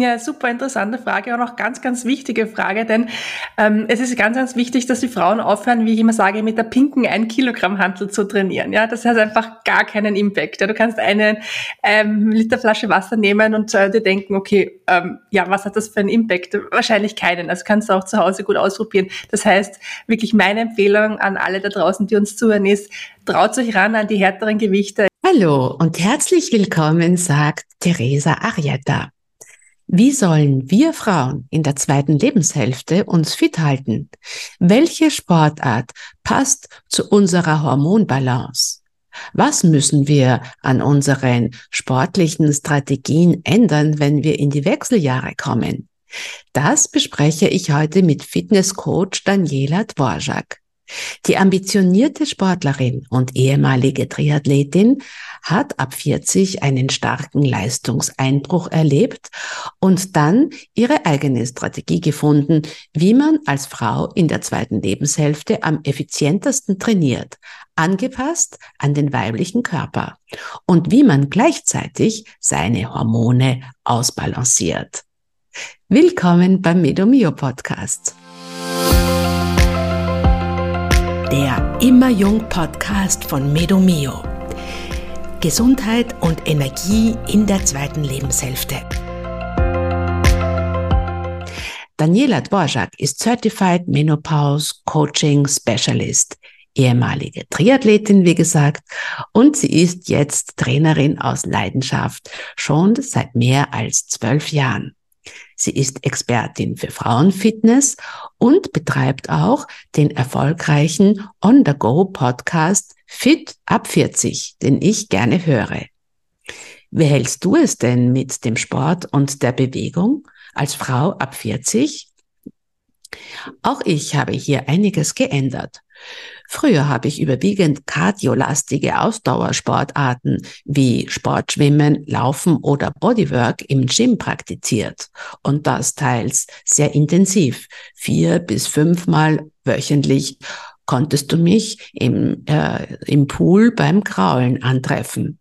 Ja, super interessante Frage und auch ganz, ganz wichtige Frage, denn ähm, es ist ganz, ganz wichtig, dass die Frauen aufhören, wie ich immer sage, mit der pinken 1 Kilogramm Hantel zu trainieren. Ja, das hat einfach gar keinen Impact. Ja, du kannst eine ähm, Liter Flasche Wasser nehmen und äh, dir denken, okay, ähm, ja, was hat das für einen Impact? Wahrscheinlich keinen. Also kannst du auch zu Hause gut ausprobieren. Das heißt, wirklich meine Empfehlung an alle da draußen, die uns zuhören, ist, traut euch ran an die härteren Gewichte. Hallo und herzlich willkommen, sagt Theresa Arietta. Wie sollen wir Frauen in der zweiten Lebenshälfte uns fit halten? Welche Sportart passt zu unserer Hormonbalance? Was müssen wir an unseren sportlichen Strategien ändern, wenn wir in die Wechseljahre kommen? Das bespreche ich heute mit Fitnesscoach Daniela Dvorak. Die ambitionierte Sportlerin und ehemalige Triathletin hat ab 40 einen starken Leistungseinbruch erlebt und dann ihre eigene Strategie gefunden, wie man als Frau in der zweiten Lebenshälfte am effizientesten trainiert, angepasst an den weiblichen Körper und wie man gleichzeitig seine Hormone ausbalanciert. Willkommen beim Medomio Podcast der Immer Jung Podcast von Medomio. Gesundheit und Energie in der zweiten Lebenshälfte. Daniela Dvorak ist Certified Menopause Coaching Specialist, ehemalige Triathletin, wie gesagt, und sie ist jetzt Trainerin aus Leidenschaft, schon seit mehr als zwölf Jahren. Sie ist Expertin für Frauenfitness und betreibt auch den erfolgreichen On-the-Go-Podcast Fit ab 40, den ich gerne höre. Wie hältst du es denn mit dem Sport und der Bewegung als Frau ab 40? Auch ich habe hier einiges geändert. Früher habe ich überwiegend kardiolastige Ausdauersportarten wie Sportschwimmen, Laufen oder Bodywork im Gym praktiziert und das teils sehr intensiv. Vier bis fünfmal wöchentlich konntest du mich im, äh, im Pool beim Kraulen antreffen.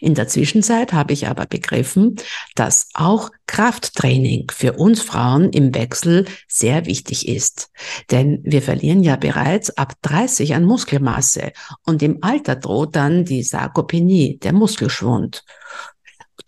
In der Zwischenzeit habe ich aber begriffen, dass auch Krafttraining für uns Frauen im Wechsel sehr wichtig ist. Denn wir verlieren ja bereits ab 30 an Muskelmasse und im Alter droht dann die Sarkopenie, der Muskelschwund.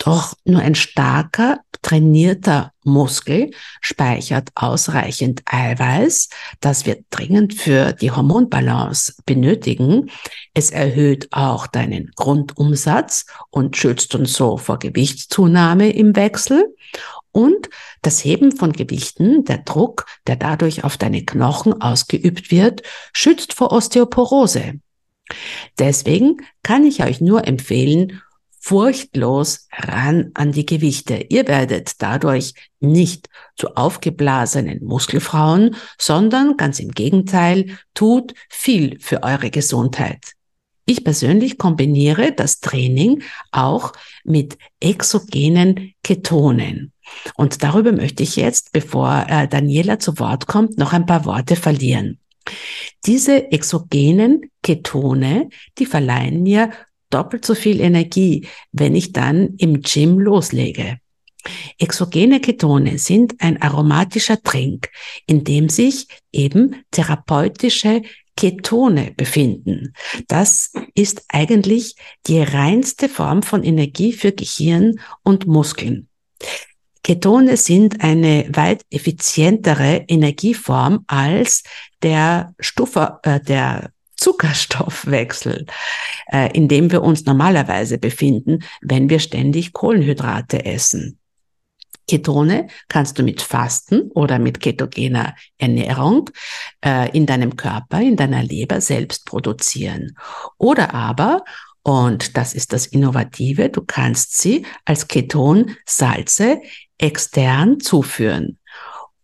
Doch nur ein starker, trainierter Muskel speichert ausreichend Eiweiß, das wir dringend für die Hormonbalance benötigen. Es erhöht auch deinen Grundumsatz und schützt uns so vor Gewichtszunahme im Wechsel. Und das Heben von Gewichten, der Druck, der dadurch auf deine Knochen ausgeübt wird, schützt vor Osteoporose. Deswegen kann ich euch nur empfehlen, furchtlos ran an die Gewichte. Ihr werdet dadurch nicht zu aufgeblasenen Muskelfrauen, sondern ganz im Gegenteil, tut viel für eure Gesundheit. Ich persönlich kombiniere das Training auch mit exogenen Ketonen. Und darüber möchte ich jetzt, bevor äh, Daniela zu Wort kommt, noch ein paar Worte verlieren. Diese exogenen Ketone, die verleihen mir doppelt so viel Energie, wenn ich dann im Gym loslege. Exogene Ketone sind ein aromatischer Trink, in dem sich eben therapeutische Ketone befinden. Das ist eigentlich die reinste Form von Energie für Gehirn und Muskeln. Ketone sind eine weit effizientere Energieform als der Stufe, äh, der Zuckerstoffwechsel, äh, in dem wir uns normalerweise befinden, wenn wir ständig Kohlenhydrate essen. Ketone kannst du mit Fasten oder mit ketogener Ernährung äh, in deinem Körper, in deiner Leber selbst produzieren. Oder aber, und das ist das Innovative, du kannst sie als Ketonsalze extern zuführen.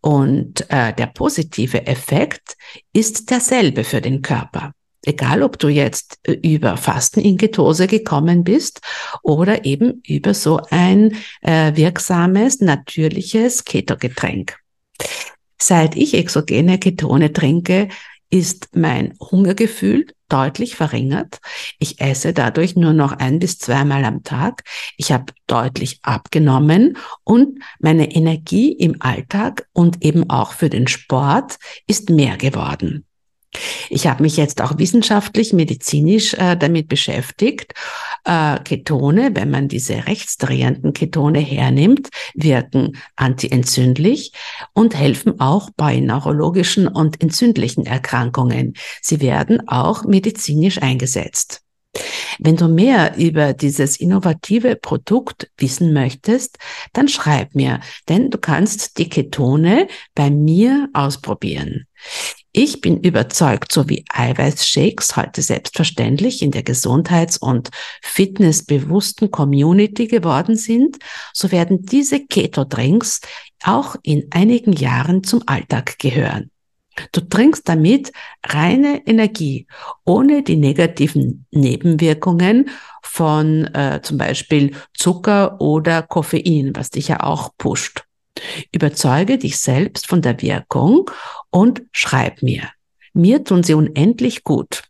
Und äh, der positive Effekt ist derselbe für den Körper. Egal, ob du jetzt äh, über Fasten in Ketose gekommen bist oder eben über so ein äh, wirksames, natürliches Ketogetränk. Seit ich exogene Ketone trinke, ist mein Hungergefühl deutlich verringert. Ich esse dadurch nur noch ein bis zweimal am Tag. Ich habe deutlich abgenommen und meine Energie im Alltag und eben auch für den Sport ist mehr geworden. Ich habe mich jetzt auch wissenschaftlich, medizinisch äh, damit beschäftigt. Äh, Ketone, wenn man diese rechtsdrehenden Ketone hernimmt, wirken antientzündlich und helfen auch bei neurologischen und entzündlichen Erkrankungen. Sie werden auch medizinisch eingesetzt. Wenn du mehr über dieses innovative Produkt wissen möchtest, dann schreib mir, denn du kannst die Ketone bei mir ausprobieren. Ich bin überzeugt, so wie Eiweißshakes heute selbstverständlich in der Gesundheits- und fitnessbewussten Community geworden sind, so werden diese Keto-Drinks auch in einigen Jahren zum Alltag gehören. Du trinkst damit reine Energie, ohne die negativen Nebenwirkungen von äh, zum Beispiel Zucker oder Koffein, was dich ja auch pusht. Überzeuge dich selbst von der Wirkung und schreib mir. Mir tun sie unendlich gut.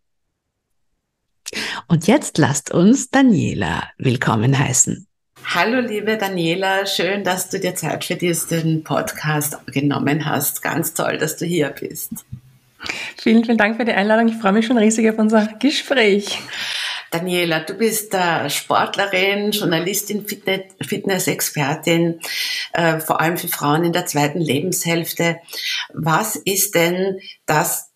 Und jetzt lasst uns Daniela willkommen heißen. Hallo liebe Daniela, schön, dass du dir Zeit für diesen Podcast genommen hast. Ganz toll, dass du hier bist. Vielen, vielen Dank für die Einladung. Ich freue mich schon riesig auf unser Gespräch. Daniela, du bist Sportlerin, Journalistin, Fitness-Expertin, äh, vor allem für Frauen in der zweiten Lebenshälfte. Was ist denn das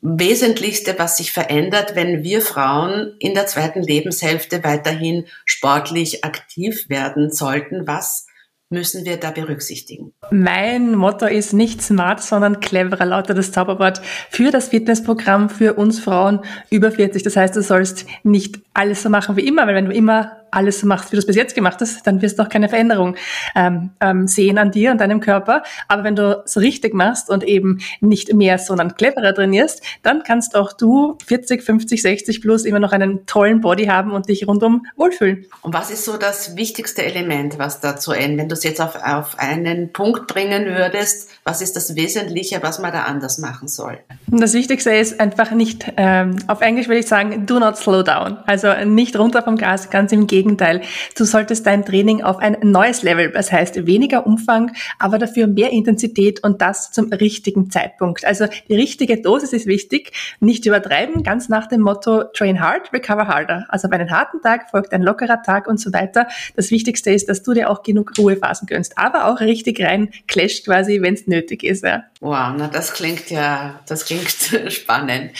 Wesentlichste, was sich verändert, wenn wir Frauen in der zweiten Lebenshälfte weiterhin sportlich aktiv werden sollten? Was müssen wir da berücksichtigen? Mein Motto ist nicht smart, sondern cleverer, lauter das Zauberwort für das Fitnessprogramm für uns Frauen über 40. Das heißt, du sollst nicht alles so machen wie immer, weil wenn du immer alles machst, wie du es bis jetzt gemacht hast, dann wirst du auch keine Veränderung ähm, ähm, sehen an dir und deinem Körper. Aber wenn du es richtig machst und eben nicht mehr, sondern cleverer trainierst, dann kannst auch du 40, 50, 60 plus immer noch einen tollen Body haben und dich rundum wohlfühlen. Und was ist so das wichtigste Element, was dazu end, wenn du es jetzt auf, auf einen Punkt bringen würdest, was ist das Wesentliche, was man da anders machen soll? Das Wichtigste ist einfach nicht, ähm, auf Englisch würde ich sagen, do not slow down. Also nicht runter vom Gas, ganz im Gegenteil Gegenteil. Du solltest dein Training auf ein neues Level, das heißt weniger Umfang, aber dafür mehr Intensität und das zum richtigen Zeitpunkt. Also die richtige Dosis ist wichtig, nicht übertreiben, ganz nach dem Motto Train hard, recover harder. Also bei einem harten Tag folgt ein lockerer Tag und so weiter. Das Wichtigste ist, dass du dir auch genug Ruhephasen gönnst, aber auch richtig rein clasht quasi, wenn es nötig ist. Ja. Wow, na das klingt ja, das klingt spannend.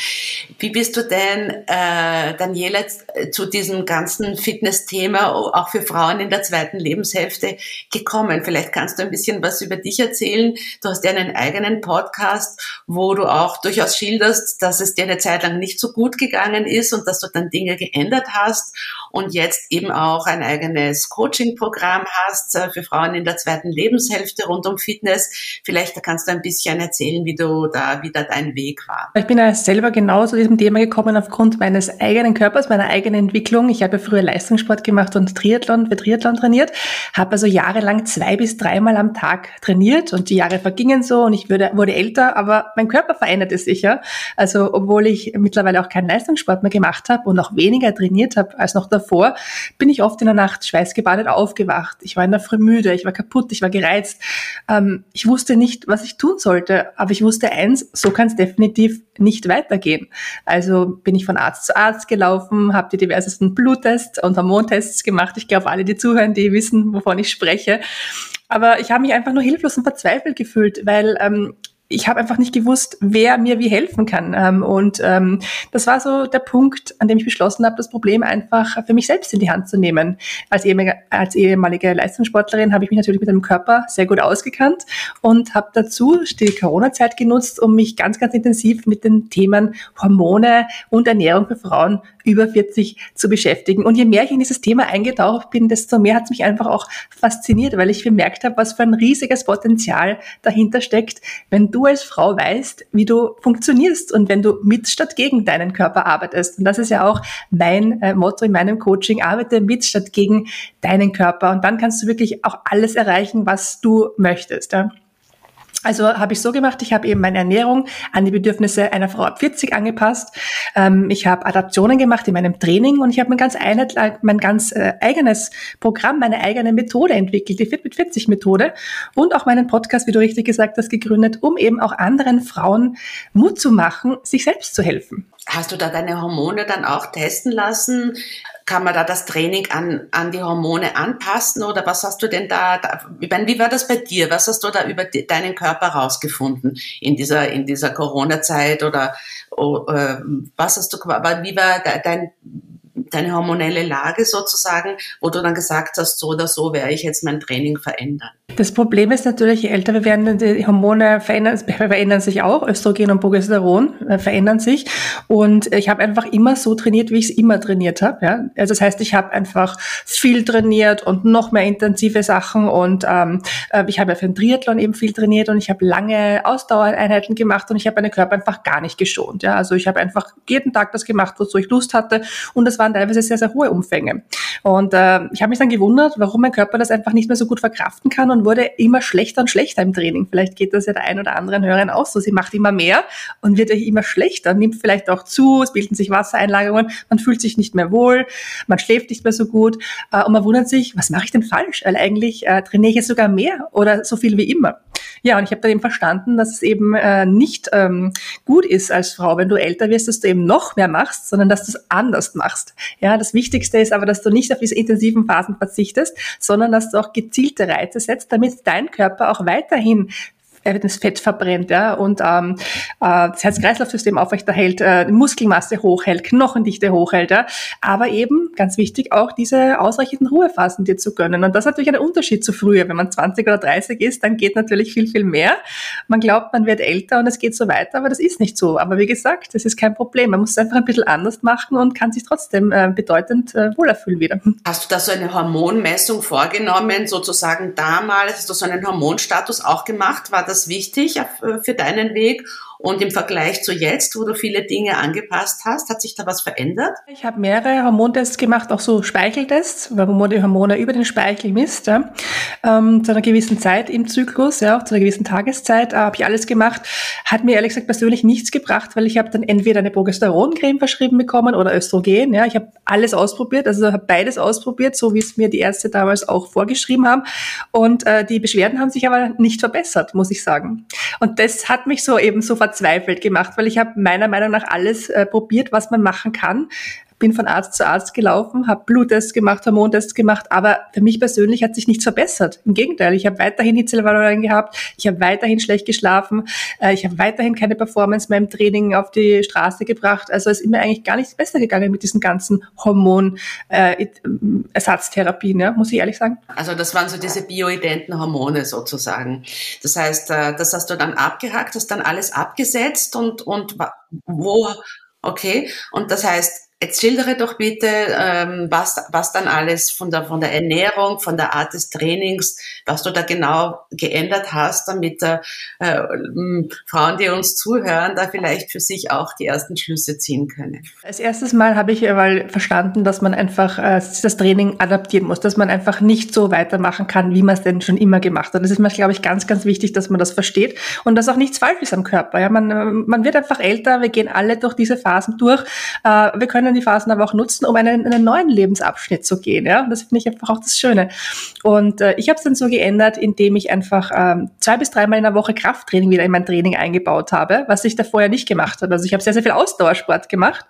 Wie bist du denn, äh, Daniela, zu diesem ganzen Fitness Thema auch für Frauen in der zweiten Lebenshälfte gekommen? Vielleicht kannst du ein bisschen was über dich erzählen. Du hast ja einen eigenen Podcast, wo du auch durchaus schilderst, dass es dir eine Zeit lang nicht so gut gegangen ist und dass du dann Dinge geändert hast und jetzt eben auch ein eigenes Coaching-Programm hast äh, für Frauen in der zweiten Lebenshälfte rund um Fitness. Vielleicht kannst du ein bisschen erzählen, wie du da, wie da dein Weg war. Ich bin ja selber genau zu diesem Thema gekommen aufgrund meines eigenen Körpers, meiner eigenen Entwicklung. Ich habe ja früher Leistungssport gemacht und Triathlon, für Triathlon trainiert, habe also jahrelang zwei bis dreimal am Tag trainiert und die Jahre vergingen so und ich wurde, wurde älter, aber mein Körper veränderte sich ja. Also obwohl ich mittlerweile auch keinen Leistungssport mehr gemacht habe und auch weniger trainiert habe als noch davor, bin ich oft in der Nacht schweißgebadet aufgewacht. Ich war in der Früh müde, ich war kaputt, ich war gereizt. Ähm, ich wusste nicht, was ich tun sollte, aber ich wusste eins, so kann es definitiv nicht weitergehen. Also bin ich von Arzt zu Arzt gelaufen, habe die diversesten Bluttests und Hormontests gemacht. Ich glaube, alle, die zuhören, die wissen, wovon ich spreche. Aber ich habe mich einfach nur hilflos und verzweifelt gefühlt, weil ähm, ich habe einfach nicht gewusst, wer mir wie helfen kann. Ähm, und ähm, das war so der Punkt, an dem ich beschlossen habe, das Problem einfach für mich selbst in die Hand zu nehmen. Als ehemalige, als ehemalige Leistungssportlerin habe ich mich natürlich mit dem Körper sehr gut ausgekannt und habe dazu die Corona-Zeit genutzt, um mich ganz, ganz intensiv mit den Themen Hormone und Ernährung für Frauen über 40 zu beschäftigen. Und je mehr ich in dieses Thema eingetaucht bin, desto mehr hat es mich einfach auch fasziniert, weil ich bemerkt habe, was für ein riesiges Potenzial dahinter steckt, wenn du als Frau weißt, wie du funktionierst und wenn du mit statt gegen deinen Körper arbeitest. Und das ist ja auch mein äh, Motto in meinem Coaching, arbeite mit statt gegen deinen Körper. Und dann kannst du wirklich auch alles erreichen, was du möchtest. Ja. Also habe ich so gemacht, ich habe eben meine Ernährung an die Bedürfnisse einer Frau ab 40 angepasst. Ähm, ich habe Adaptionen gemacht in meinem Training und ich habe mein ganz, einheit, mein ganz äh, eigenes Programm, meine eigene Methode entwickelt, die Fit mit 40 Methode und auch meinen Podcast, wie du richtig gesagt hast, gegründet, um eben auch anderen Frauen Mut zu machen, sich selbst zu helfen. Hast du da deine Hormone dann auch testen lassen? Kann man da das Training an, an die Hormone anpassen oder was hast du denn da, da wie war das bei dir? Was hast du da über die, deinen Körper rausgefunden in dieser, in dieser Corona-Zeit oder oh, äh, was hast du, wie war dein, deine hormonelle Lage sozusagen, wo du dann gesagt hast, so oder so werde ich jetzt mein Training verändern? Das Problem ist natürlich, je älter wir werden, die Hormone verändern, verändern sich auch. Östrogen und Progesteron äh, verändern sich. Und ich habe einfach immer so trainiert, wie ich es immer trainiert habe. Ja? Also das heißt, ich habe einfach viel trainiert und noch mehr intensive Sachen. Und ähm, äh, ich habe ja für den Triathlon eben viel trainiert und ich habe lange Ausdauereinheiten gemacht und ich habe meinen Körper einfach gar nicht geschont. Ja? Also ich habe einfach jeden Tag das gemacht, wozu ich Lust hatte. Und das waren teilweise sehr, sehr hohe Umfänge. Und äh, ich habe mich dann gewundert, warum mein Körper das einfach nicht mehr so gut verkraften kann und wurde immer schlechter und schlechter im Training. Vielleicht geht das ja der ein oder anderen Hörerin auch so. Sie macht immer mehr und wird immer schlechter, nimmt vielleicht auch zu, es bilden sich Wassereinlagerungen, man fühlt sich nicht mehr wohl, man schläft nicht mehr so gut äh, und man wundert sich, was mache ich denn falsch? Weil eigentlich äh, trainiere ich jetzt sogar mehr oder so viel wie immer. Ja, und ich habe dann eben verstanden, dass es eben äh, nicht ähm, gut ist als Frau, wenn du älter wirst, dass du eben noch mehr machst, sondern dass du es anders machst. Ja, das Wichtigste ist aber, dass du nicht auf diese intensiven Phasen verzichtest, sondern dass du auch gezielte Reize setzt, damit dein Körper auch weiterhin das Fett verbrennt ja, und ähm, äh, das Herz-Kreislauf-System aufrechterhält, äh, Muskelmasse hochhält, Knochendichte hochhält. Ja, aber eben, ganz wichtig, auch diese ausreichenden Ruhephasen dir zu gönnen. Und das ist natürlich ein Unterschied zu früher. Wenn man 20 oder 30 ist, dann geht natürlich viel, viel mehr. Man glaubt, man wird älter und es geht so weiter, aber das ist nicht so. Aber wie gesagt, das ist kein Problem. Man muss es einfach ein bisschen anders machen und kann sich trotzdem äh, bedeutend äh, wohler wieder. Hast du da so eine Hormonmessung vorgenommen, sozusagen damals? Hast du so einen Hormonstatus auch gemacht? War das das wichtig für deinen Weg? Und im Vergleich zu jetzt, wo du viele Dinge angepasst hast, hat sich da was verändert? Ich habe mehrere Hormontests gemacht, auch so Speicheltests, wo man die Hormone über den Speichel misst. Ja. Ähm, zu einer gewissen Zeit im Zyklus, ja, auch zu einer gewissen Tageszeit äh, habe ich alles gemacht. Hat mir ehrlich gesagt persönlich nichts gebracht, weil ich habe dann entweder eine Progesteroncreme verschrieben bekommen oder Östrogen. Ja. Ich habe alles ausprobiert, also habe beides ausprobiert, so wie es mir die Ärzte damals auch vorgeschrieben haben. Und äh, die Beschwerden haben sich aber nicht verbessert, muss ich sagen. Und das hat mich so eben so verzweifelt gemacht, weil ich habe meiner Meinung nach alles äh, probiert, was man machen kann bin von Arzt zu Arzt gelaufen, habe Bluttests gemacht, Hormontests gemacht, aber für mich persönlich hat sich nichts verbessert. Im Gegenteil, ich habe weiterhin Hitzelevaluierungen gehabt, ich habe weiterhin schlecht geschlafen, äh, ich habe weiterhin keine Performance mehr im Training auf die Straße gebracht. Also es ist mir eigentlich gar nichts besser gegangen mit diesen ganzen Hormonersatztherapien, äh, ja, muss ich ehrlich sagen. Also das waren so diese bioidenten Hormone sozusagen. Das heißt, äh, das hast du dann abgehakt, hast dann alles abgesetzt und, und wo, okay, und das heißt, Jetzt schildere doch bitte, ähm, was, was dann alles von der, von der Ernährung, von der Art des Trainings, was du da genau geändert hast, damit äh, äh, Frauen, die uns zuhören, da vielleicht für sich auch die ersten Schlüsse ziehen können. Als erstes Mal habe ich mal verstanden, dass man einfach äh, das Training adaptieren muss, dass man einfach nicht so weitermachen kann, wie man es denn schon immer gemacht hat. Das ist mir, glaube ich, ganz, ganz wichtig, dass man das versteht und dass auch nichts falsch ist am Körper. Ja? Man, man wird einfach älter, wir gehen alle durch diese Phasen durch. Äh, wir können können die Phasen aber auch nutzen, um einen, einen neuen Lebensabschnitt zu gehen. Ja? Das finde ich einfach auch das Schöne. Und äh, ich habe es dann so geändert, indem ich einfach ähm, zwei bis dreimal in der Woche Krafttraining wieder in mein Training eingebaut habe, was ich da vorher nicht gemacht habe. Also ich habe sehr, sehr viel Ausdauersport gemacht.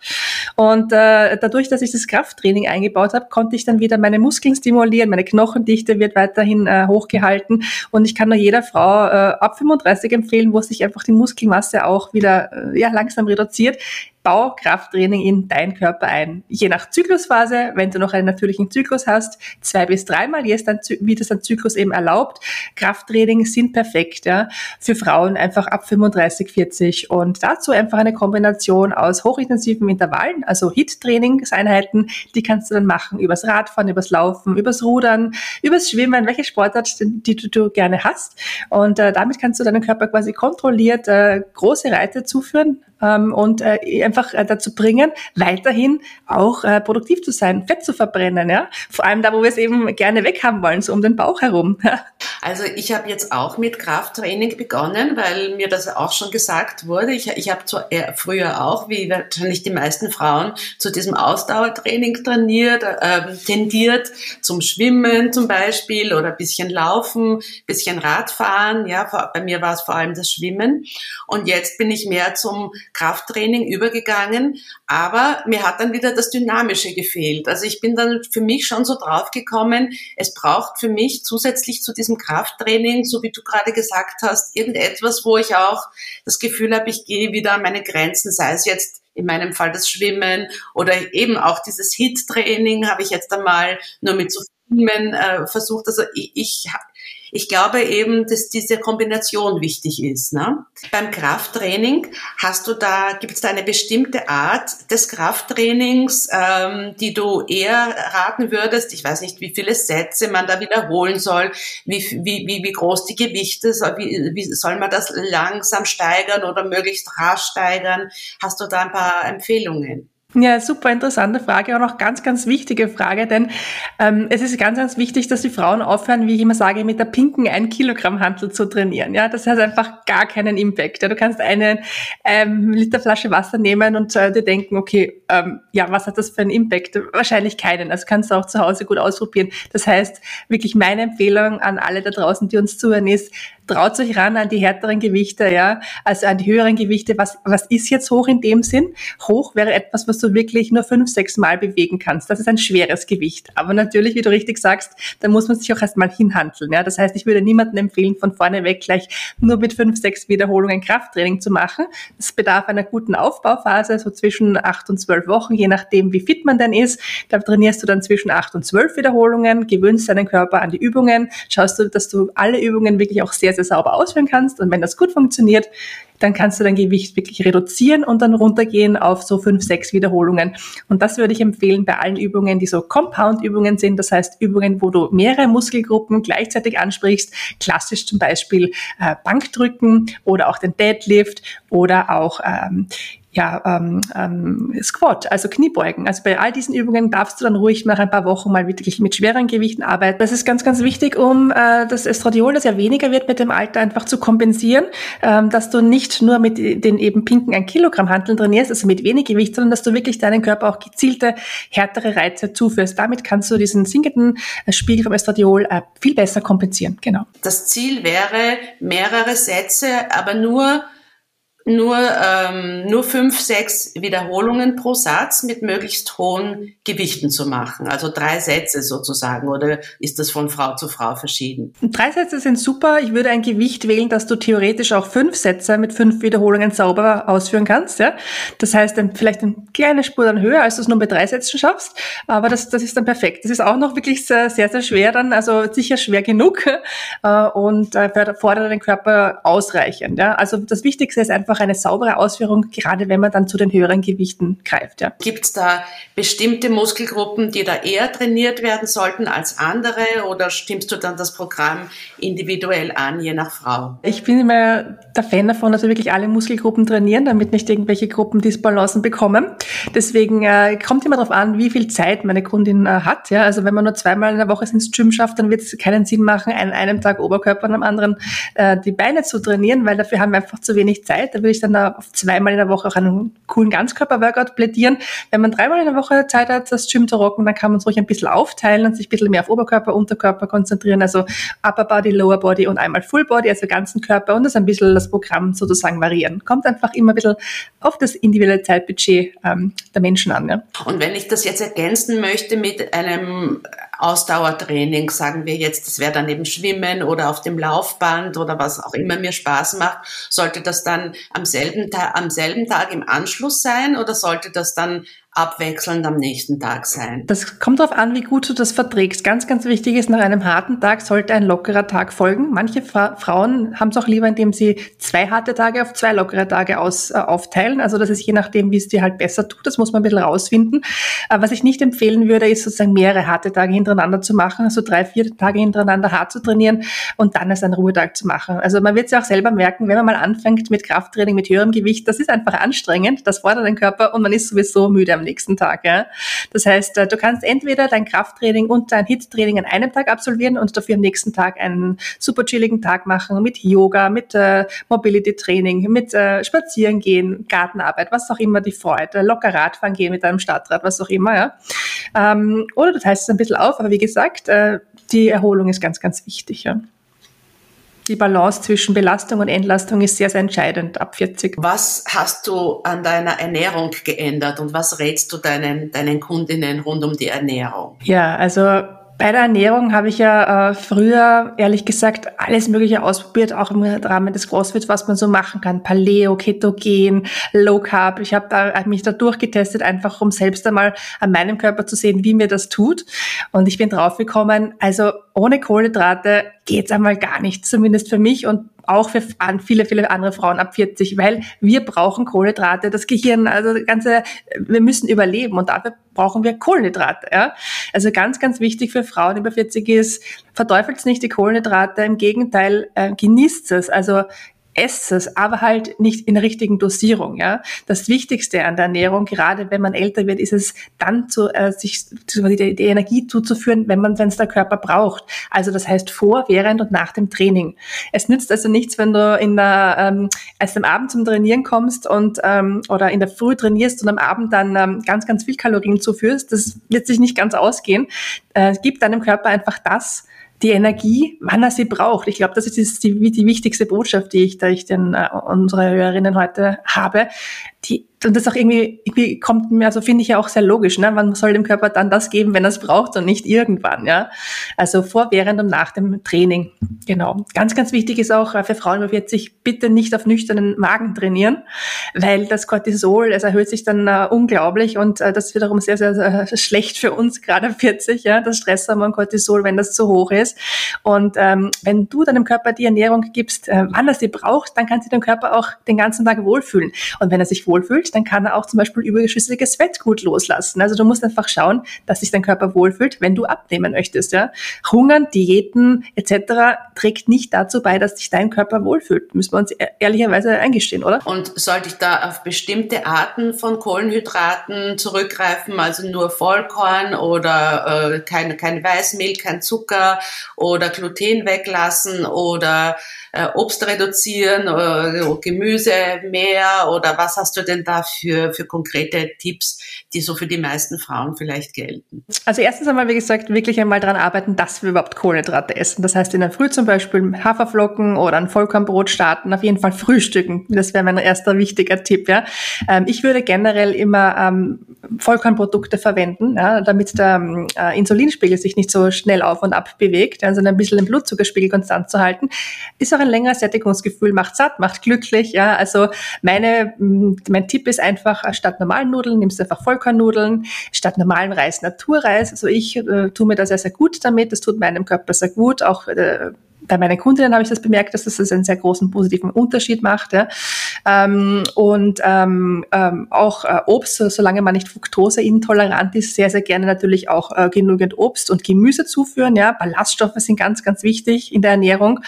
Und äh, dadurch, dass ich das Krafttraining eingebaut habe, konnte ich dann wieder meine Muskeln stimulieren, meine Knochendichte wird weiterhin äh, hochgehalten. Und ich kann nur jeder Frau äh, ab 35 empfehlen, wo sich einfach die Muskelmasse auch wieder äh, ja, langsam reduziert, Bau Krafttraining in deinen Körper ein. Je nach Zyklusphase, wenn du noch einen natürlichen Zyklus hast, zwei bis dreimal, wie das ein Zyklus eben erlaubt. Krafttraining sind perfekt ja, für Frauen einfach ab 35, 40 und dazu einfach eine Kombination aus hochintensiven Intervallen, also HIT-Trainingseinheiten, die kannst du dann machen übers Radfahren, übers Laufen, übers Rudern, übers Schwimmen, welche Sportart, die du, du gerne hast. Und äh, damit kannst du deinen Körper quasi kontrolliert äh, große Reize zuführen, ähm, und äh, einfach äh, dazu bringen, weiterhin auch äh, produktiv zu sein, Fett zu verbrennen, ja. Vor allem da, wo wir es eben gerne weghaben wollen, so um den Bauch herum. also ich habe jetzt auch mit Krafttraining begonnen, weil mir das auch schon gesagt wurde. Ich, ich habe früher auch, wie wahrscheinlich die meisten Frauen, zu diesem Ausdauertraining trainiert, äh, tendiert, zum Schwimmen zum Beispiel oder bisschen Laufen, bisschen Radfahren. Ja, bei mir war es vor allem das Schwimmen. Und jetzt bin ich mehr zum Krafttraining übergegangen, aber mir hat dann wieder das Dynamische gefehlt. Also ich bin dann für mich schon so draufgekommen, es braucht für mich zusätzlich zu diesem Krafttraining, so wie du gerade gesagt hast, irgendetwas, wo ich auch das Gefühl habe, ich gehe wieder an meine Grenzen, sei es jetzt in meinem Fall das Schwimmen oder eben auch dieses Hit-Training habe ich jetzt einmal nur mit so Filmen äh, versucht. Also ich, ich ich glaube eben, dass diese Kombination wichtig ist. Ne? Beim Krafttraining hast du da, gibt es da eine bestimmte Art des Krafttrainings, ähm, die du eher raten würdest? Ich weiß nicht, wie viele Sätze man da wiederholen soll, wie, wie, wie, wie groß die Gewichte, soll, wie, wie soll man das langsam steigern oder möglichst rasch steigern? Hast du da ein paar Empfehlungen? Ja, super interessante Frage und auch ganz, ganz wichtige Frage, denn ähm, es ist ganz, ganz wichtig, dass die Frauen aufhören, wie ich immer sage, mit der pinken 1 Kilogramm Hantel zu trainieren. Ja, das hat einfach gar keinen Impact. Ja, du kannst eine ähm, Liter Flasche Wasser nehmen und äh, dir denken, okay, ähm, ja, was hat das für einen Impact? Wahrscheinlich keinen. Also kannst du auch zu Hause gut ausprobieren. Das heißt, wirklich meine Empfehlung an alle da draußen, die uns zuhören, ist, traut euch ran an die härteren Gewichte, ja, also an die höheren Gewichte. Was, was ist jetzt hoch in dem Sinn? Hoch wäre etwas, was du wirklich nur fünf, sechs Mal bewegen kannst. Das ist ein schweres Gewicht. Aber natürlich, wie du richtig sagst, da muss man sich auch erstmal hinhandeln, ja. Das heißt, ich würde niemandem empfehlen, von vorne weg gleich nur mit fünf, sechs Wiederholungen Krafttraining zu machen. Es bedarf einer guten Aufbauphase, so zwischen acht und zwölf Wochen, je nachdem, wie fit man denn ist. Da trainierst du dann zwischen acht und zwölf Wiederholungen, gewöhnst deinen Körper an die Übungen, schaust du, dass du alle Übungen wirklich auch sehr, sehr sehr sauber ausführen kannst. Und wenn das gut funktioniert, dann kannst du dein Gewicht wirklich reduzieren und dann runtergehen auf so fünf, sechs Wiederholungen. Und das würde ich empfehlen bei allen Übungen, die so Compound-Übungen sind. Das heißt Übungen, wo du mehrere Muskelgruppen gleichzeitig ansprichst. Klassisch zum Beispiel äh, Bankdrücken oder auch den Deadlift oder auch ähm, ja, ähm, ähm, Squat, also Kniebeugen. Also bei all diesen Übungen darfst du dann ruhig nach ein paar Wochen mal wirklich mit schweren Gewichten arbeiten. Das ist ganz, ganz wichtig, um äh, das Estradiol, das ja weniger wird mit dem Alter, einfach zu kompensieren, ähm, dass du nicht nur mit den eben pinken 1 Kilogramm Handeln trainierst, also mit wenig Gewicht, sondern dass du wirklich deinen Körper auch gezielte, härtere Reize zuführst. Damit kannst du diesen sinkenden äh, Spiegel vom Estradiol äh, viel besser kompensieren. Genau. Das Ziel wäre mehrere Sätze, aber nur nur, ähm, nur fünf, sechs Wiederholungen pro Satz mit möglichst hohen Gewichten zu machen. Also drei Sätze sozusagen. Oder ist das von Frau zu Frau verschieden? Drei Sätze sind super. Ich würde ein Gewicht wählen, dass du theoretisch auch fünf Sätze mit fünf Wiederholungen sauber ausführen kannst. Ja? Das heißt, vielleicht eine kleine Spur dann höher, als du es nur bei drei Sätzen schaffst. Aber das, das ist dann perfekt. Das ist auch noch wirklich sehr, sehr, sehr schwer dann. Also sicher schwer genug äh, und äh, fordert den Körper ausreichend. Ja? Also das Wichtigste ist einfach, einfach eine saubere Ausführung, gerade wenn man dann zu den höheren Gewichten greift. Ja. Gibt es da bestimmte Muskelgruppen, die da eher trainiert werden sollten als andere oder stimmst du dann das Programm individuell an, je nach Frau? Ich bin immer der Fan davon, dass wir wirklich alle Muskelgruppen trainieren, damit nicht irgendwelche Gruppen Disbalancen bekommen. Deswegen äh, kommt immer darauf an, wie viel Zeit meine Kundin äh, hat. Ja? Also wenn man nur zweimal in der Woche ins Gym schafft, dann wird es keinen Sinn machen, an einem Tag Oberkörper und am anderen äh, die Beine zu trainieren, weil dafür haben wir einfach zu wenig Zeit. Würde ich dann da auf zweimal in der Woche auch einen coolen Ganzkörper-Workout plädieren. Wenn man dreimal in der Woche Zeit hat, das Gym zu rocken, dann kann man es ruhig ein bisschen aufteilen und sich ein bisschen mehr auf Oberkörper, Unterkörper konzentrieren. Also Upper Body, Lower Body und einmal Full Body, also ganzen Körper und das ein bisschen das Programm sozusagen variieren. Kommt einfach immer ein bisschen auf das individuelle Zeitbudget ähm, der Menschen an. Ja. Und wenn ich das jetzt ergänzen möchte mit einem Ausdauertraining, sagen wir jetzt, das wäre dann eben Schwimmen oder auf dem Laufband oder was auch immer mir Spaß macht, sollte das dann am selben, am selben Tag im Anschluss sein oder sollte das dann abwechselnd am nächsten Tag sein? Das kommt darauf an, wie gut du das verträgst. Ganz, ganz wichtig ist, nach einem harten Tag sollte ein lockerer Tag folgen. Manche Fra Frauen haben es auch lieber, indem sie zwei harte Tage auf zwei lockere Tage aus, äh, aufteilen. Also das ist je nachdem, wie es dir halt besser tut. Das muss man ein bisschen rausfinden. Äh, was ich nicht empfehlen würde, ist sozusagen mehrere harte Tage hintereinander zu machen, also drei, vier Tage hintereinander hart zu trainieren und dann es einen Ruhetag zu machen. Also man wird es ja auch selber merken, wenn man mal anfängt mit Krafttraining, mit höherem Gewicht, das ist einfach anstrengend, das fordert den Körper und man ist sowieso müde am nächsten Tag. Ja? Das heißt, äh, du kannst entweder dein Krafttraining und dein HIT-Training an einem Tag absolvieren und dafür am nächsten Tag einen super chilligen Tag machen mit Yoga, mit äh, Mobility-Training, mit äh, Spazierengehen, Gartenarbeit, was auch immer die Freude, locker Radfahren gehen mit einem Stadtrad, was auch immer. Ja? Ähm, oder du teilst es ein bisschen auf, aber wie gesagt, äh, die Erholung ist ganz, ganz wichtig. Ja die Balance zwischen Belastung und Entlastung ist sehr, sehr entscheidend ab 40. Was hast du an deiner Ernährung geändert und was rätst du deinen, deinen Kundinnen rund um die Ernährung? Ja, also bei der Ernährung habe ich ja äh, früher, ehrlich gesagt, alles Mögliche ausprobiert, auch im Rahmen des CrossFit, was man so machen kann. Paleo, Ketogen, Low Carb. Ich habe da, hab mich da durchgetestet, einfach um selbst einmal an meinem Körper zu sehen, wie mir das tut. Und ich bin draufgekommen, also ohne Kohlenhydrate geht's einmal gar nicht, zumindest für mich. Und auch für viele, viele andere Frauen ab 40, weil wir brauchen Kohlenhydrate, das Gehirn, also das ganze, wir müssen überleben und dafür brauchen wir Kohlenhydrate. Ja? Also ganz, ganz wichtig für Frauen über 40 ist, verteufelt nicht die Kohlenhydrate, im Gegenteil, äh, genießt es. Also esse es, aber halt nicht in der richtigen Dosierung. Ja, das Wichtigste an der Ernährung, gerade wenn man älter wird, ist es dann zu äh, sich die, die Energie zuzuführen, wenn man es der Körper braucht. Also das heißt vor, während und nach dem Training. Es nützt also nichts, wenn du in der ähm, erst am Abend zum Trainieren kommst und ähm, oder in der Früh trainierst und am Abend dann ähm, ganz ganz viel Kalorien zuführst. Das wird sich nicht ganz ausgehen. Äh, gib deinem Körper einfach das die Energie, wann er sie braucht. Ich glaube, das ist die, die wichtigste Botschaft, die ich, da ich den, äh, unsere Hörerinnen heute habe. Die, und das auch irgendwie, irgendwie kommt mir, also finde ich ja auch sehr logisch, ne? Man soll dem Körper dann das geben, wenn er es braucht und nicht irgendwann, ja. Also vor, während und nach dem Training. Genau. Ganz, ganz wichtig ist auch äh, für Frauen über 40, bitte nicht auf nüchternen Magen trainieren, weil das Cortisol, es erhöht sich dann uh, unglaublich und uh, das ist wiederum sehr, sehr, sehr schlecht für uns, gerade 40, ja, das Stresshormon Cortisol, wenn das zu hoch ist. Und ähm, wenn du deinem Körper die Ernährung gibst, äh, wann er sie braucht, dann kann sich dein Körper auch den ganzen Tag wohlfühlen. Und wenn er sich wohlfühlt, dann kann er auch zum Beispiel übergeschüssiges Fett gut loslassen. Also du musst einfach schauen, dass sich dein Körper wohlfühlt, wenn du abnehmen möchtest. Ja? Hungern, Diäten etc. trägt nicht dazu bei, dass sich dein Körper wohlfühlt. Müssen wir uns e-, ehrlicherweise eingestehen, oder? Und sollte ich da auf bestimmte Arten von Kohlenhydraten zurückgreifen, also nur Vollkorn oder äh, kein, kein Weißmehl, kein Zucker oder Gluten weglassen oder äh, Obst reduzieren, äh, Gemüse mehr oder was hast du denn da für, für konkrete Tipps, die so für die meisten Frauen vielleicht gelten? Also erstens einmal, wie gesagt, wirklich einmal daran arbeiten, dass wir überhaupt Kohlenhydrate essen. Das heißt, in der Früh zum Beispiel Haferflocken oder ein Vollkornbrot starten, auf jeden Fall frühstücken. Das wäre mein erster wichtiger Tipp. Ja. Ähm, ich würde generell immer ähm, Vollkornprodukte verwenden, ja, damit der ähm, äh, Insulinspiegel sich nicht so schnell auf und ab bewegt, also ein bisschen den Blutzuckerspiegel konstant zu halten. Ist auch ein längeres Sättigungsgefühl, macht satt, macht glücklich. Ja, also meine, mein Tipp ist einfach, äh, statt normalen Nudeln nimmst du einfach Vollkornnudeln, statt normalen Reis Naturreis. Also ich äh, tue mir da sehr, sehr gut damit. Das tut meinem Körper sehr gut. Auch äh, bei meinen Kundinnen habe ich das bemerkt, dass das einen sehr großen positiven Unterschied macht. Ja. Ähm, und ähm, ähm, auch äh, Obst, solange man nicht fruktoseintolerant ist, sehr, sehr gerne natürlich auch äh, genügend Obst und Gemüse zuführen. Ja. Ballaststoffe sind ganz, ganz wichtig in der Ernährung.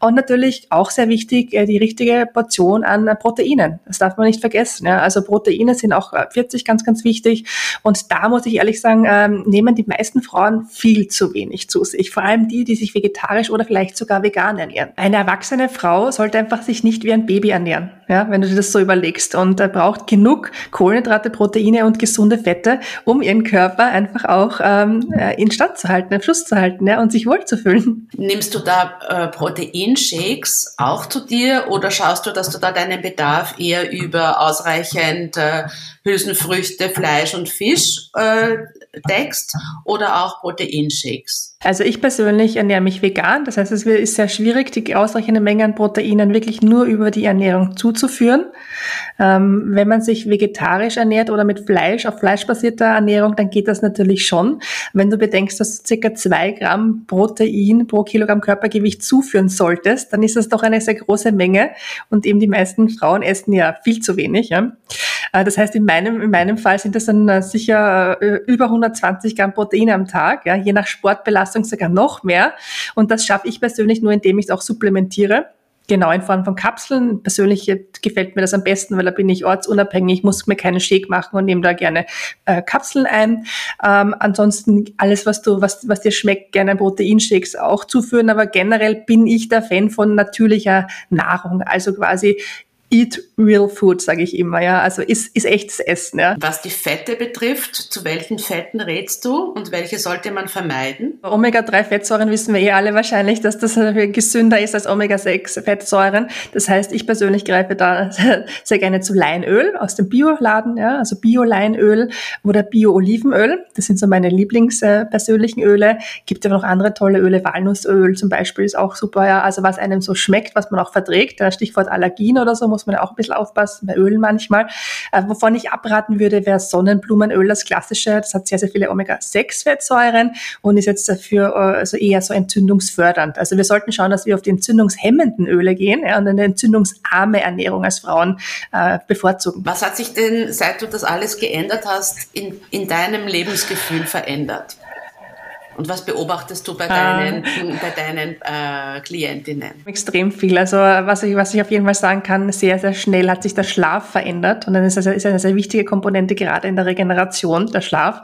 Und natürlich auch sehr wichtig, äh, die richtige Portion an äh, Proteinen. Das darf man nicht vergessen. Ja. Also Proteine sind auch 40 äh, ganz, ganz wichtig. Und da muss ich ehrlich sagen, ähm, nehmen die meisten Frauen viel zu wenig zu sich. Vor allem die, die sich vegetarisch oder vielleicht sogar vegan ernähren. Eine erwachsene Frau sollte einfach sich nicht wie ein Baby ernähren, ja, wenn du dir das so überlegst. Und er braucht genug Kohlenhydrate, Proteine und gesunde Fette, um ihren Körper einfach auch ähm, äh, in Stand zu halten, im Schuss zu halten ja, und sich wohlzufühlen. Nimmst du da äh, Proteinshakes auch zu dir oder schaust du, dass du da deinen Bedarf eher über ausreichend äh, Hülsenfrüchte, Fleisch und Fisch äh, deckst oder auch Proteinshakes? Also ich persönlich ernähre mich vegan. Das heißt, es ist sehr schwierig, die ausreichende Menge an Proteinen wirklich nur über die Ernährung zuzuführen. Ähm, wenn man sich vegetarisch ernährt oder mit Fleisch, auf fleischbasierter Ernährung, dann geht das natürlich schon. Wenn du bedenkst, dass du circa zwei Gramm Protein pro Kilogramm Körpergewicht zuführen solltest, dann ist das doch eine sehr große Menge. Und eben die meisten Frauen essen ja viel zu wenig. Ja? Äh, das heißt, in meinem, in meinem Fall sind das dann äh, sicher äh, über 120 Gramm Protein am Tag, ja, je nach Sportbelastung sogar noch mehr. Und das schaffe ich persönlich nur, indem ich es auch supplementiere. Genau, in Form von Kapseln. Persönlich gefällt mir das am besten, weil da bin ich ortsunabhängig, muss mir keinen Shake machen und nehme da gerne äh, Kapseln ein. Ähm, ansonsten alles, was du, was, was dir schmeckt, gerne Proteinshakes auch zuführen. Aber generell bin ich der Fan von natürlicher Nahrung. Also quasi Eat real food, sage ich immer, ja. Also ist, ist echtes Essen, ja. Was die Fette betrifft, zu welchen Fetten rätst du und welche sollte man vermeiden? Omega-3-Fettsäuren wissen wir eh alle wahrscheinlich, dass das gesünder ist als Omega-6-Fettsäuren. Das heißt, ich persönlich greife da sehr, gerne zu Leinöl aus dem Bioladen, ja, also Bio-Leinöl oder Bio-Olivenöl. Das sind so meine Lieblingspersönlichen äh, Öle. Gibt aber noch andere tolle Öle, Walnussöl zum Beispiel ist auch super, ja. Also was einem so schmeckt, was man auch verträgt, Stichwort Allergien oder so, muss muss man auch ein bisschen aufpassen, bei Ölen manchmal. Äh, wovon ich abraten würde, wäre Sonnenblumenöl, das klassische. Das hat sehr, sehr viele Omega-6-Fettsäuren und ist jetzt dafür äh, also eher so entzündungsfördernd. Also wir sollten schauen, dass wir auf die entzündungshemmenden Öle gehen ja, und eine entzündungsarme Ernährung als Frauen äh, bevorzugen. Was hat sich denn, seit du das alles geändert hast, in, in deinem Lebensgefühl verändert? Und was beobachtest du bei deinen, ähm, bei deinen äh, Klientinnen? Extrem viel. Also was ich, was ich auf jeden Fall sagen kann, sehr, sehr schnell hat sich der Schlaf verändert. Und dann ist das ist eine sehr wichtige Komponente gerade in der Regeneration, der Schlaf.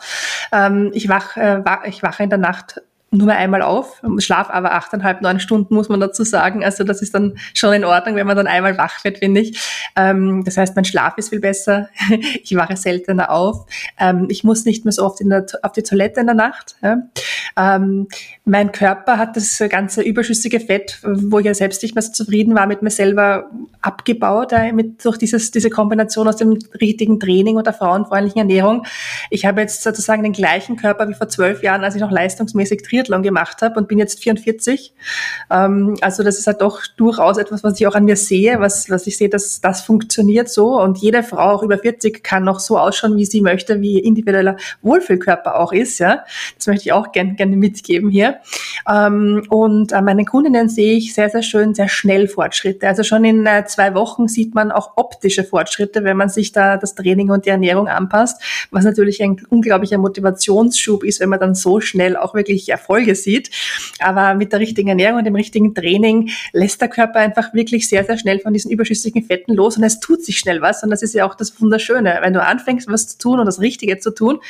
Ähm, ich, wach, äh, ich wache in der Nacht nur mehr einmal auf, schlaf aber achteinhalb, neun Stunden, muss man dazu sagen. Also das ist dann schon in Ordnung, wenn man dann einmal wach wird, finde ich. Ähm, das heißt, mein Schlaf ist viel besser. ich wache seltener auf. Ähm, ich muss nicht mehr so oft in der, auf die Toilette in der Nacht. Ja. Ähm, mein Körper hat das ganze überschüssige Fett, wo ich ja selbst nicht mehr so zufrieden war mit mir selber, abgebaut, äh, mit, durch dieses, diese Kombination aus dem richtigen Training und der frauenfreundlichen Ernährung. Ich habe jetzt sozusagen den gleichen Körper wie vor zwölf Jahren, als ich noch leistungsmäßig Triathlon gemacht habe und bin jetzt 44. Ähm, also das ist halt doch durchaus etwas, was ich auch an mir sehe, was, was ich sehe, dass das funktioniert so und jede Frau auch über 40 kann noch so ausschauen, wie sie möchte, wie individueller Wohlfühlkörper auch ist. Ja, Das möchte ich auch gerne gern mitgeben hier. Ähm, und an meinen Kundinnen sehe ich sehr, sehr schön, sehr schnell Fortschritte. Also schon in äh, zwei Wochen sieht man auch optische Fortschritte, wenn man sich da das Training und die Ernährung anpasst, was natürlich ein unglaublicher Motivationsschub ist, wenn man dann so schnell auch wirklich Erfolge sieht. Aber mit der richtigen Ernährung und dem richtigen Training lässt der Körper einfach wirklich sehr, sehr schnell von diesen überschüssigen Fetten los und es tut sich schnell was. Und das ist ja auch das Wunderschöne. Wenn du anfängst, was zu tun und das Richtige zu tun,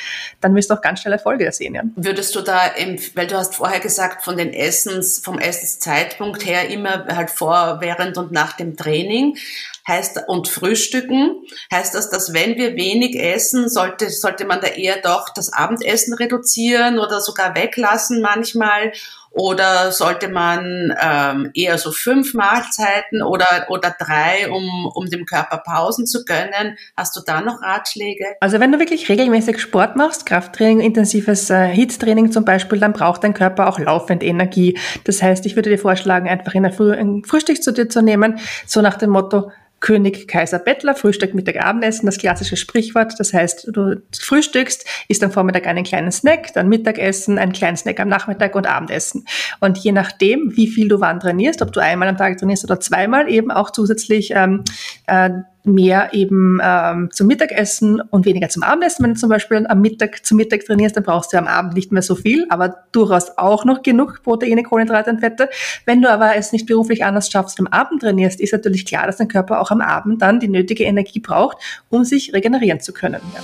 dann wirst du auch ganz schnell Erfolge sehen. Ja. Würdest du da, weil du hast vorher gesagt, von den Essens, vom Essenszeitpunkt her immer halt vor, während und nach dem Training. Heißt und Frühstücken, heißt das, dass wenn wir wenig essen, sollte, sollte man da eher doch das Abendessen reduzieren oder sogar weglassen manchmal oder sollte man ähm, eher so fünf Mahlzeiten oder, oder drei, um, um dem Körper Pausen zu gönnen? Hast du da noch Ratschläge? Also wenn du wirklich regelmäßig Sport machst, Krafttraining, intensives äh, HIT-Training zum Beispiel, dann braucht dein Körper auch laufend Energie. Das heißt, ich würde dir vorschlagen, einfach in der Früh ein Frühstück zu dir zu nehmen, so nach dem Motto, König, Kaiser, Bettler, Frühstück, Mittag, Abendessen, das klassische Sprichwort. Das heißt, du frühstückst, isst am Vormittag einen kleinen Snack, dann Mittagessen, einen kleinen Snack am Nachmittag und Abendessen. Und je nachdem, wie viel du wann trainierst, ob du einmal am Tag trainierst oder zweimal, eben auch zusätzlich ähm, äh, mehr eben ähm, zum Mittagessen und weniger zum Abendessen. Wenn du zum Beispiel am Mittag zum Mittag trainierst, dann brauchst du am Abend nicht mehr so viel, aber durchaus auch noch genug Proteine, Kohlenhydrate und Fette. Wenn du aber es nicht beruflich anders schaffst, am Abend trainierst, ist natürlich klar, dass dein Körper auch am Abend dann die nötige Energie braucht, um sich regenerieren zu können. Ja.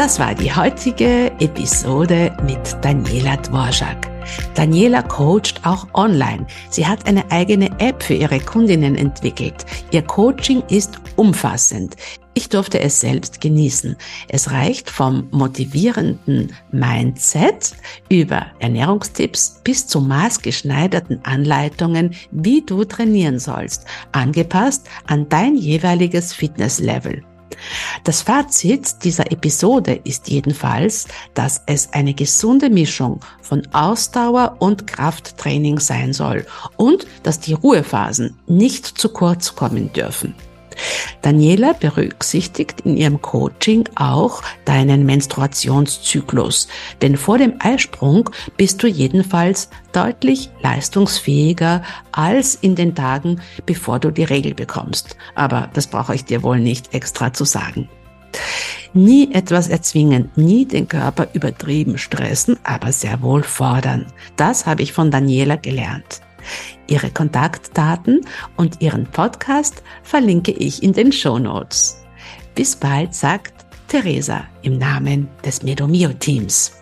Das war die heutige Episode mit Daniela Dvorak. Daniela coacht auch online. Sie hat eine eigene App für ihre Kundinnen entwickelt. Ihr Coaching ist umfassend. Ich durfte es selbst genießen. Es reicht vom motivierenden Mindset über Ernährungstipps bis zu maßgeschneiderten Anleitungen, wie du trainieren sollst, angepasst an dein jeweiliges Fitnesslevel. Das Fazit dieser Episode ist jedenfalls, dass es eine gesunde Mischung von Ausdauer und Krafttraining sein soll und dass die Ruhephasen nicht zu kurz kommen dürfen. Daniela berücksichtigt in ihrem Coaching auch deinen Menstruationszyklus, denn vor dem Eisprung bist du jedenfalls deutlich leistungsfähiger als in den Tagen, bevor du die Regel bekommst. Aber das brauche ich dir wohl nicht extra zu sagen. Nie etwas erzwingen, nie den Körper übertrieben stressen, aber sehr wohl fordern. Das habe ich von Daniela gelernt. Ihre Kontaktdaten und Ihren Podcast verlinke ich in den Show Notes. Bis bald, sagt Theresa im Namen des Medomio Teams.